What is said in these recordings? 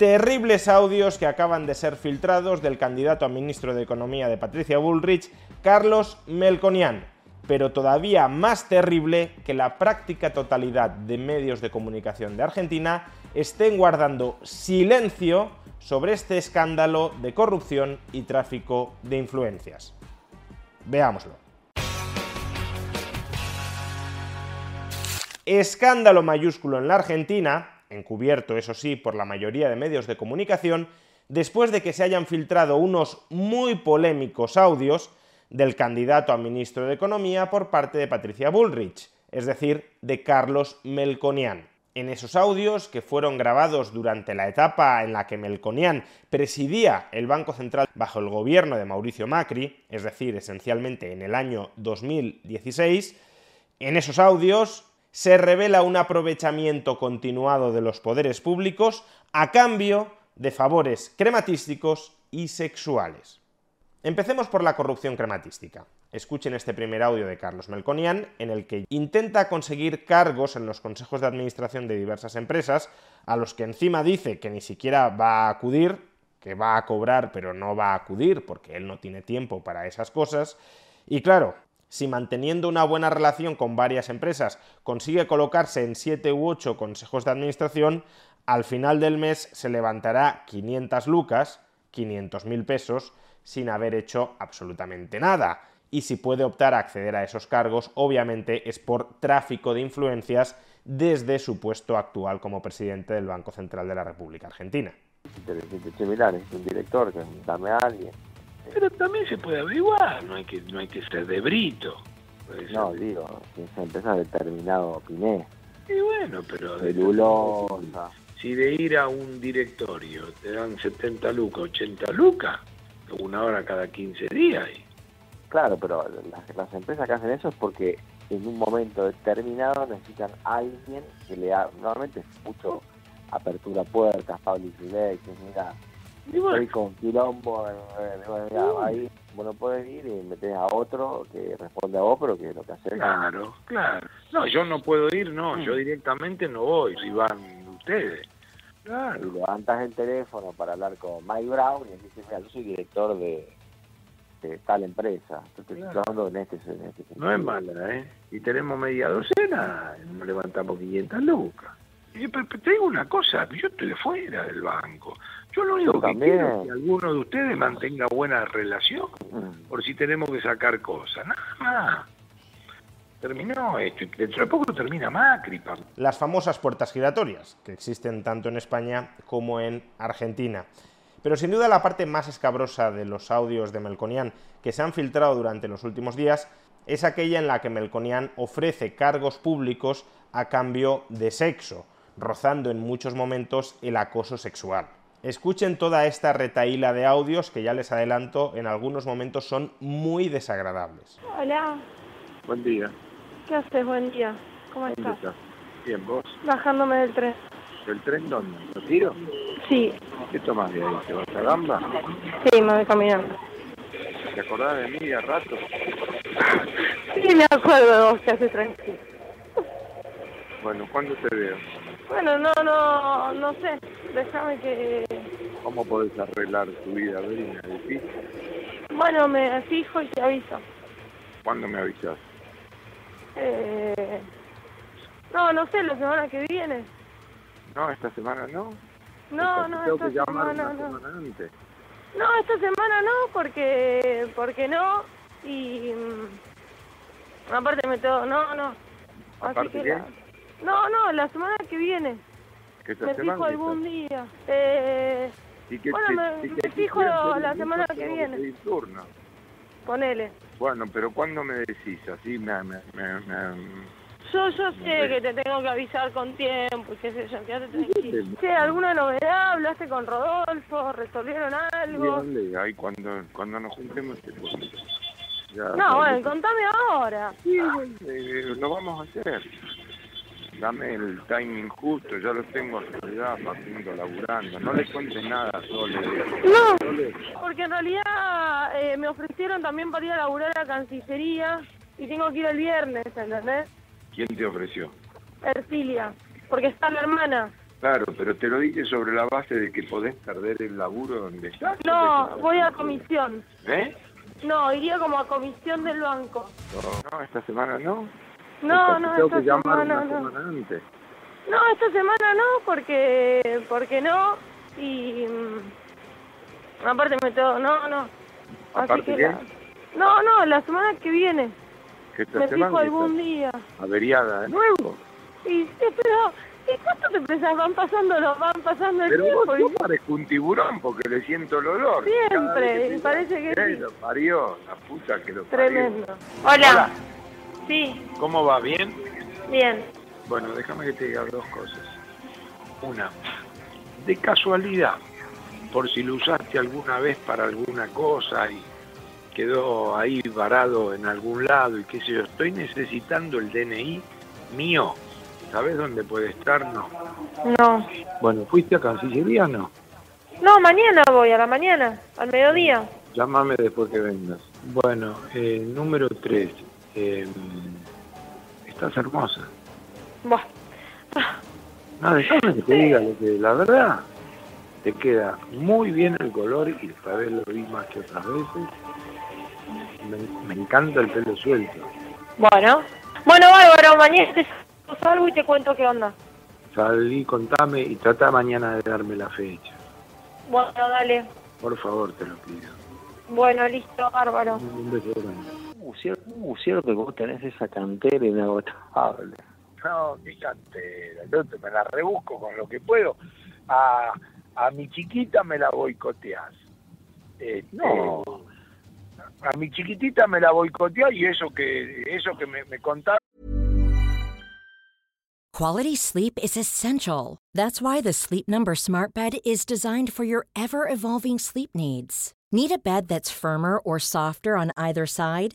Terribles audios que acaban de ser filtrados del candidato a ministro de Economía de Patricia Bullrich, Carlos Melconian. Pero todavía más terrible que la práctica totalidad de medios de comunicación de Argentina estén guardando silencio sobre este escándalo de corrupción y tráfico de influencias. Veámoslo. Escándalo mayúsculo en la Argentina, encubierto eso sí por la mayoría de medios de comunicación, después de que se hayan filtrado unos muy polémicos audios del candidato a ministro de Economía por parte de Patricia Bullrich, es decir, de Carlos Melconian. En esos audios, que fueron grabados durante la etapa en la que Melconian presidía el Banco Central bajo el gobierno de Mauricio Macri, es decir, esencialmente en el año 2016, en esos audios se revela un aprovechamiento continuado de los poderes públicos a cambio de favores crematísticos y sexuales. Empecemos por la corrupción crematística. Escuchen este primer audio de Carlos Melconian, en el que intenta conseguir cargos en los consejos de administración de diversas empresas, a los que encima dice que ni siquiera va a acudir, que va a cobrar pero no va a acudir porque él no tiene tiempo para esas cosas. Y claro, si manteniendo una buena relación con varias empresas consigue colocarse en 7 u 8 consejos de administración, al final del mes se levantará 500 lucas, 500 mil pesos, sin haber hecho absolutamente nada. Y si puede optar a acceder a esos cargos, obviamente es por tráfico de influencias desde su puesto actual como presidente del Banco Central de la República Argentina. mirá, necesito un director, dame a alguien. Pero también se puede averiguar, no hay que, no hay que ser de brito. No, digo, si esa empresa determinado Piné, Y bueno, pero celulosa. si de ir a un directorio te dan 70 lucas, 80 lucas, una hora cada 15 días. y- Claro, pero las, las empresas que hacen eso es porque en un momento determinado necesitan a alguien que le haga, normalmente es mucho apertura puertas, public relations, mira, estoy con quilombo, eh, eh, ahí bueno puedes ir y metes a otro que responde a vos, pero que lo que hace claro, claro. No, yo no puedo ir, no, Mm. yo directamente no voy, si van ustedes. y Claro. levantas el teléfono para hablar con Mike Brown y dices, mira, yo soy director de, de tal empresa. Estoy Claro. hablando en este, en este No es mala, ¿eh? Y tenemos media docena, no levantamos 500 lucas. Y, te digo una cosa, yo estoy fuera del banco. Yo lo único Yo que quiero es que alguno de ustedes mantenga buena relación, Mm. por si tenemos que sacar cosas. Nada más. Terminó esto, y dentro de poco termina Macri, pa. las famosas puertas giratorias, que existen tanto en España como en Argentina. Pero sin duda la parte más escabrosa de los audios de Melconian que se han filtrado durante los últimos días es aquella en la que Melconian ofrece cargos públicos a cambio de sexo, rozando en muchos momentos el acoso sexual. Escuchen toda esta retaíla de audios que ya les adelanto en algunos momentos son muy desagradables. Hola, Buen día. ¿qué haces? Buen día. ¿Cómo ¿Dónde estás? estás? Bien, vos. Bajándome del tren. ¿El tren dónde? ¿Lo tiro? Sí, ¿Qué tomás de ahí? ¿Te vas a Gamba? sí, me voy caminando. ¿Te acordás de mí a rato? Sí, me acuerdo de vos, que haces tranquilo. Bueno, ¿cuándo te veo? Bueno, no, no, no sé. Déjame que... ¿Cómo podés arreglar tu vida, Verina? ¿Difícil? Bueno, me fijo y te aviso. ¿Cuándo me avisas? Eh... No, no sé, la semana que viene. No, esta semana no. No, no, tengo esta que semana una no. semana antes. No, esta semana no, porque... Porque no. Y... mm, Aparte me tengo... No, no. Así ¿Aparte que qué? la- No, no, la semana que viene. ¿Que esta Me fijo que algún día. Eh, ¿Y qué bueno, me- me qué fijo la semana que viene. turno. ponele. Bueno, pero ¿cuándo me decís? Así me... me, me, me- Yo, yo sé que te tengo que avisar con tiempo y qué sé yo, quédate tranquilo. Che, ¿alguna novedad? ¿Hablaste con Rodolfo? ¿Resolvieron algo? Ahí cuando, cuando nos juntemos te cuento. Ya, No, bueno, contame ahora. Sí, eh, lo vamos a hacer. Dame el timing justo, ya lo tengo a Soledad, Facundo, laburando. No le cuentes nada Sole. No, porque en realidad eh, me ofrecieron también para ir a laburar a Cancillería y tengo que ir el viernes, ¿entendés? ¿Quién te ofreció? Ercilia, porque está la hermana. Claro, pero te lo dije sobre la base de que podés perder el laburo donde estás. No, voy a comisión. ¿Eh? No, iría como a comisión del banco. No, no, esta semana no. No, no, tengo esta que llamar semana una no. antes. No, esta semana no, porque porque no. Y mm, aparte me tengo, no, no. Así ¿Aparte que qué? la- no, no, la semana que viene. Que esta Me fijo algún día. Averiada de nuevo. Y sí, pero ¿y cuánto te pensás? Van pasando los, van pasando el Pero tiempo vos y parezco un tiburón porque le siento el olor. Siempre, y parece que Eh, sí. Lo parió, la puta que lo parió. tremendo. Hola. Hola. Sí, ¿Cómo va? ¿Bien? bien. Bueno, déjame que te diga dos cosas. Una, de casualidad, por si lo usaste alguna vez para alguna cosa y quedó ahí varado en algún lado y qué sé yo, estoy necesitando el DNI mío. ¿Sabes dónde puede estar? No. No. Bueno, ¿fuiste a Cancillería o no? No, mañana voy, a la mañana, al mediodía. Llámame después que vengas. Bueno, eh, número tres. Eh, estás hermosa. Buah. No, déjame que te diga lo que la verdad. Te queda muy bien el color y esta vez lo vi más que otras veces. Me, me encanta el pelo suelto. Bueno. Bueno, bárbaro, mañana te salgo y te cuento qué onda. Salí, contame y trata mañana de darme la fecha. Bueno, dale. Por favor, te lo pido. Bueno, listo, bárbaro. Un beso grande. Cierto, uh, cierto que vos tenés esa cantera inagotable. No, mi cantera, yo te me la rebusco con lo que puedo. A, a mi chiquita me la boicoteás. Este, No. A mi chiquitita me la boicoteás y eso que eso que me, me contaron Quality sleep is essential. That's why the Sleep Number Smart Bed is designed for your ever evolving sleep needs. Need a bed that's firmer or softer on either side?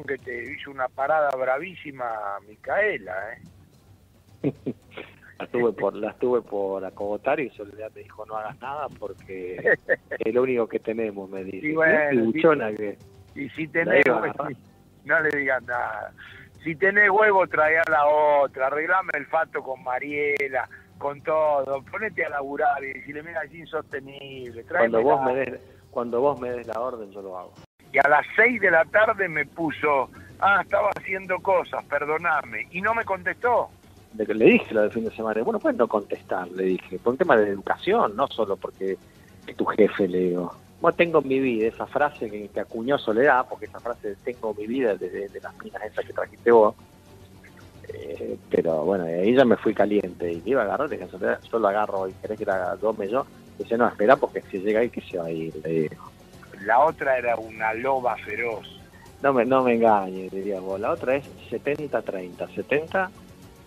Que te hizo una parada bravísima Micaela, ¿eh? La tuve por, las tuve por acogotar y Soledad me dijo no hagas nada porque es lo único que tenemos, me dice. Y bueno, Y buchona que Y si tenés La huevo, no le digas nada. Si tenés huevo, trae a la otra, arreglame el fato con Mariela, con todo, ponete a laburar y decirle, mira, es insostenible, cuando vos me des cuando vos me des la orden yo lo hago. Y a las seis de la tarde me puso, ah, estaba haciendo cosas, perdoname, y no me contestó. Le dije lo del fin de semana, bueno, puedes no contestar, le dije, por un tema de educación, no solo porque es tu jefe, le digo. Bueno, tengo mi vida, esa frase que, que acuñó Soledad, porque esa frase de tengo mi vida desde de las minas esas que trajiste vos, Eh, pero bueno, ahí ya me fui caliente y iba a agarrar, dije, yo lo agarro y querés que la tome yo. Dice, no, espera porque si llega ahí que se va a ir, le digo. La otra era una loba feroz. No me, no me engañes, diría vos. La otra es 70-30. 70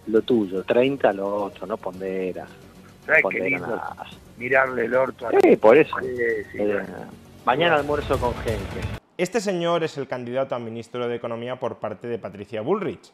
lo tuyo, 30 lo otro, no ponderas. ¿Sabes no qué lindo? Mirarle el orto a Sí, por eso. Sí, sí, Eh, mañana almuerzo con gente. Este señor es el candidato a ministro de Economía por parte de Patricia Bullrich,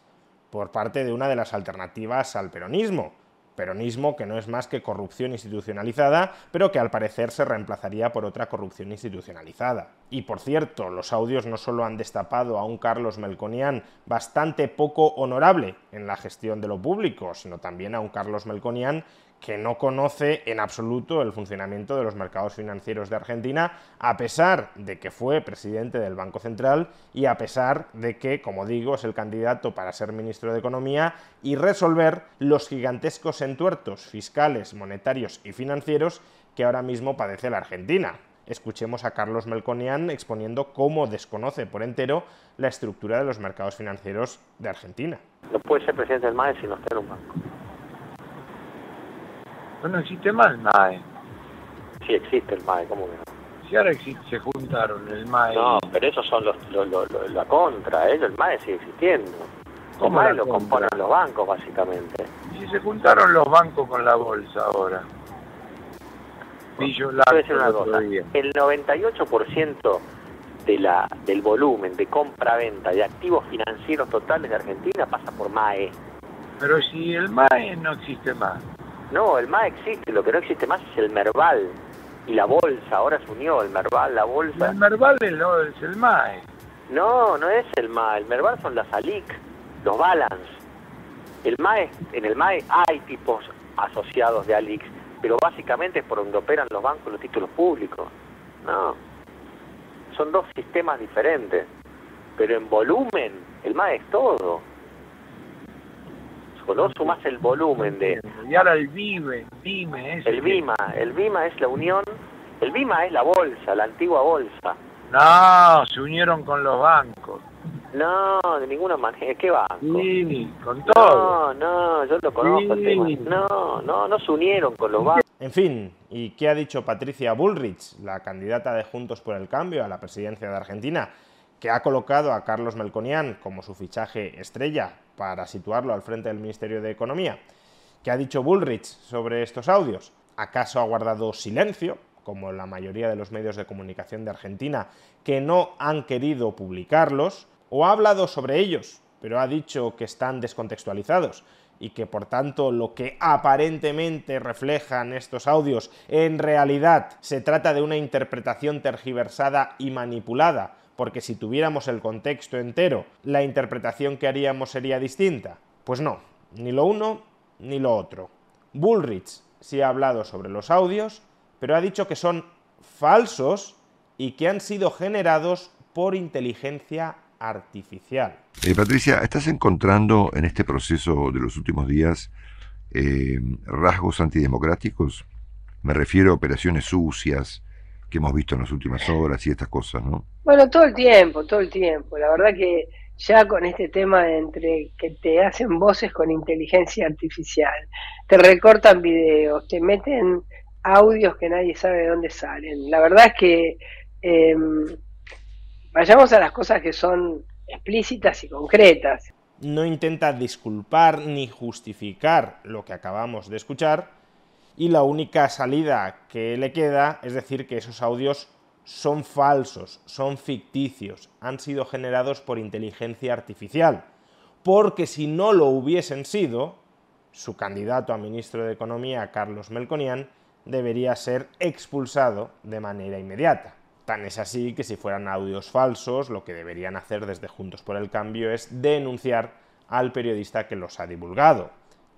por parte de una de las alternativas al peronismo. Peronismo que no es más que corrupción institucionalizada, pero que al parecer se reemplazaría por otra corrupción institucionalizada. Y por cierto, los audios no solo han destapado a un Carlos Melconian bastante poco honorable en la gestión de lo público, sino también a un Carlos Melconian que no conoce en absoluto el funcionamiento de los mercados financieros de Argentina, a pesar de que fue presidente del Banco Central y a pesar de que, como digo, es el candidato para ser ministro de Economía y resolver los gigantescos entuertos fiscales, monetarios y financieros que ahora mismo padece la Argentina. Escuchemos a Carlos Melconian exponiendo cómo desconoce por entero la estructura de los mercados financieros de Argentina. No puede ser presidente del MAE si no está en un banco. No, no existe más el MAE. Sí existe el MAE, ¿cómo que no? Si ahora existe, se juntaron el MAE. No, pero esos son los, los- los- los- la contra, ¿eh? el MAE sigue existiendo. El ¿Cómo MAE lo componen los bancos, básicamente. Y si se juntaron los bancos con la bolsa ahora. Decir una cosa, el 98% de la, del volumen de compra-venta de activos financieros totales de Argentina pasa por MAE. Pero si el MAE no existe más. No, el MAE existe, lo que no existe más es el Merval y la bolsa, ahora se unió el Merval, la bolsa. El Merval es, lo- es el MAE. No, no es el MAE, el Merval son las ALIC, los Balance. El MAE, en el MAE hay tipos asociados de ALIC, pero básicamente es por donde operan los bancos y los títulos públicos. No, son dos sistemas diferentes, pero en volumen el MAE es todo. Solo sumas el volumen de Y ahora el VIVE, VIME, ese el que- BIMA, el BIMA es la unión, el BIMA es la bolsa, la antigua bolsa. No, se unieron con los bancos. No, de ninguna manera, ¿qué banco? Sí, con todo. No, no, yo lo conozco el tema. No, no, no se unieron con los bancos. En fin, ¿y qué ha dicho Patricia Bullrich, la candidata de Juntos por el Cambio a la presidencia de Argentina, que ha colocado a Carlos Melconian como su fichaje estrella para situarlo al frente del Ministerio de Economía? ¿Qué ha dicho Bullrich sobre estos audios? ¿Acaso ha guardado silencio, como la mayoría de los medios de comunicación de Argentina, que no han querido publicarlos? ¿O ha hablado sobre ellos, pero ha dicho que están descontextualizados? y que por tanto lo que aparentemente reflejan estos audios en realidad se trata de una interpretación tergiversada y manipulada, porque si tuviéramos el contexto entero, la interpretación que haríamos sería distinta. Pues no, ni lo uno ni lo otro. Bullrich sí ha hablado sobre los audios, pero ha dicho que son falsos y que han sido generados por inteligencia artificial. Eh, Patricia, ¿estás encontrando en este proceso de los últimos días eh, rasgos antidemocráticos? Me refiero a operaciones sucias que hemos visto en las últimas horas y estas cosas, ¿no? Bueno, todo el tiempo, todo el tiempo. La verdad que ya con este tema de entre que te hacen voces con inteligencia artificial, te recortan videos, te meten audios que nadie sabe de dónde salen. La verdad es que eh, vayamos a las cosas que son explícitas y concretas. No intenta disculpar ni justificar lo que acabamos de escuchar y la única salida que le queda es decir que esos audios son falsos, son ficticios, han sido generados por inteligencia artificial, porque si no lo hubiesen sido, su candidato a ministro de Economía, Carlos Melconian, debería ser expulsado de manera inmediata. Tan es así que si fueran audios falsos, lo que deberían hacer desde Juntos por el Cambio es denunciar al periodista que los ha divulgado.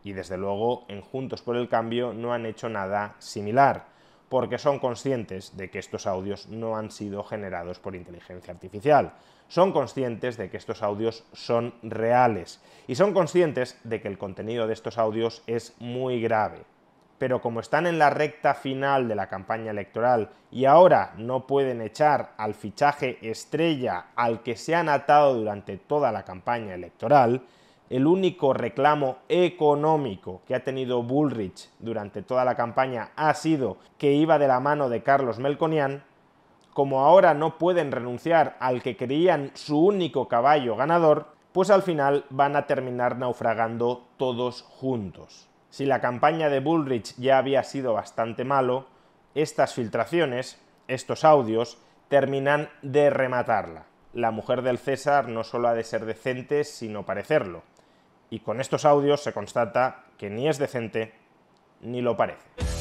Y desde luego en Juntos por el Cambio no han hecho nada similar, porque son conscientes de que estos audios no han sido generados por inteligencia artificial. Son conscientes de que estos audios son reales y son conscientes de que el contenido de estos audios es muy grave pero como están en la recta final de la campaña electoral y ahora no pueden echar al fichaje estrella al que se han atado durante toda la campaña electoral, el único reclamo económico que ha tenido Bullrich durante toda la campaña ha sido que iba de la mano de Carlos Melconian, como ahora no pueden renunciar al que creían su único caballo ganador, pues al final van a terminar naufragando todos juntos. Si la campaña de Bullrich ya había sido bastante malo, estas filtraciones, estos audios, terminan de rematarla. La mujer del César no solo ha de ser decente, sino parecerlo. Y con estos audios se constata que ni es decente ni lo parece.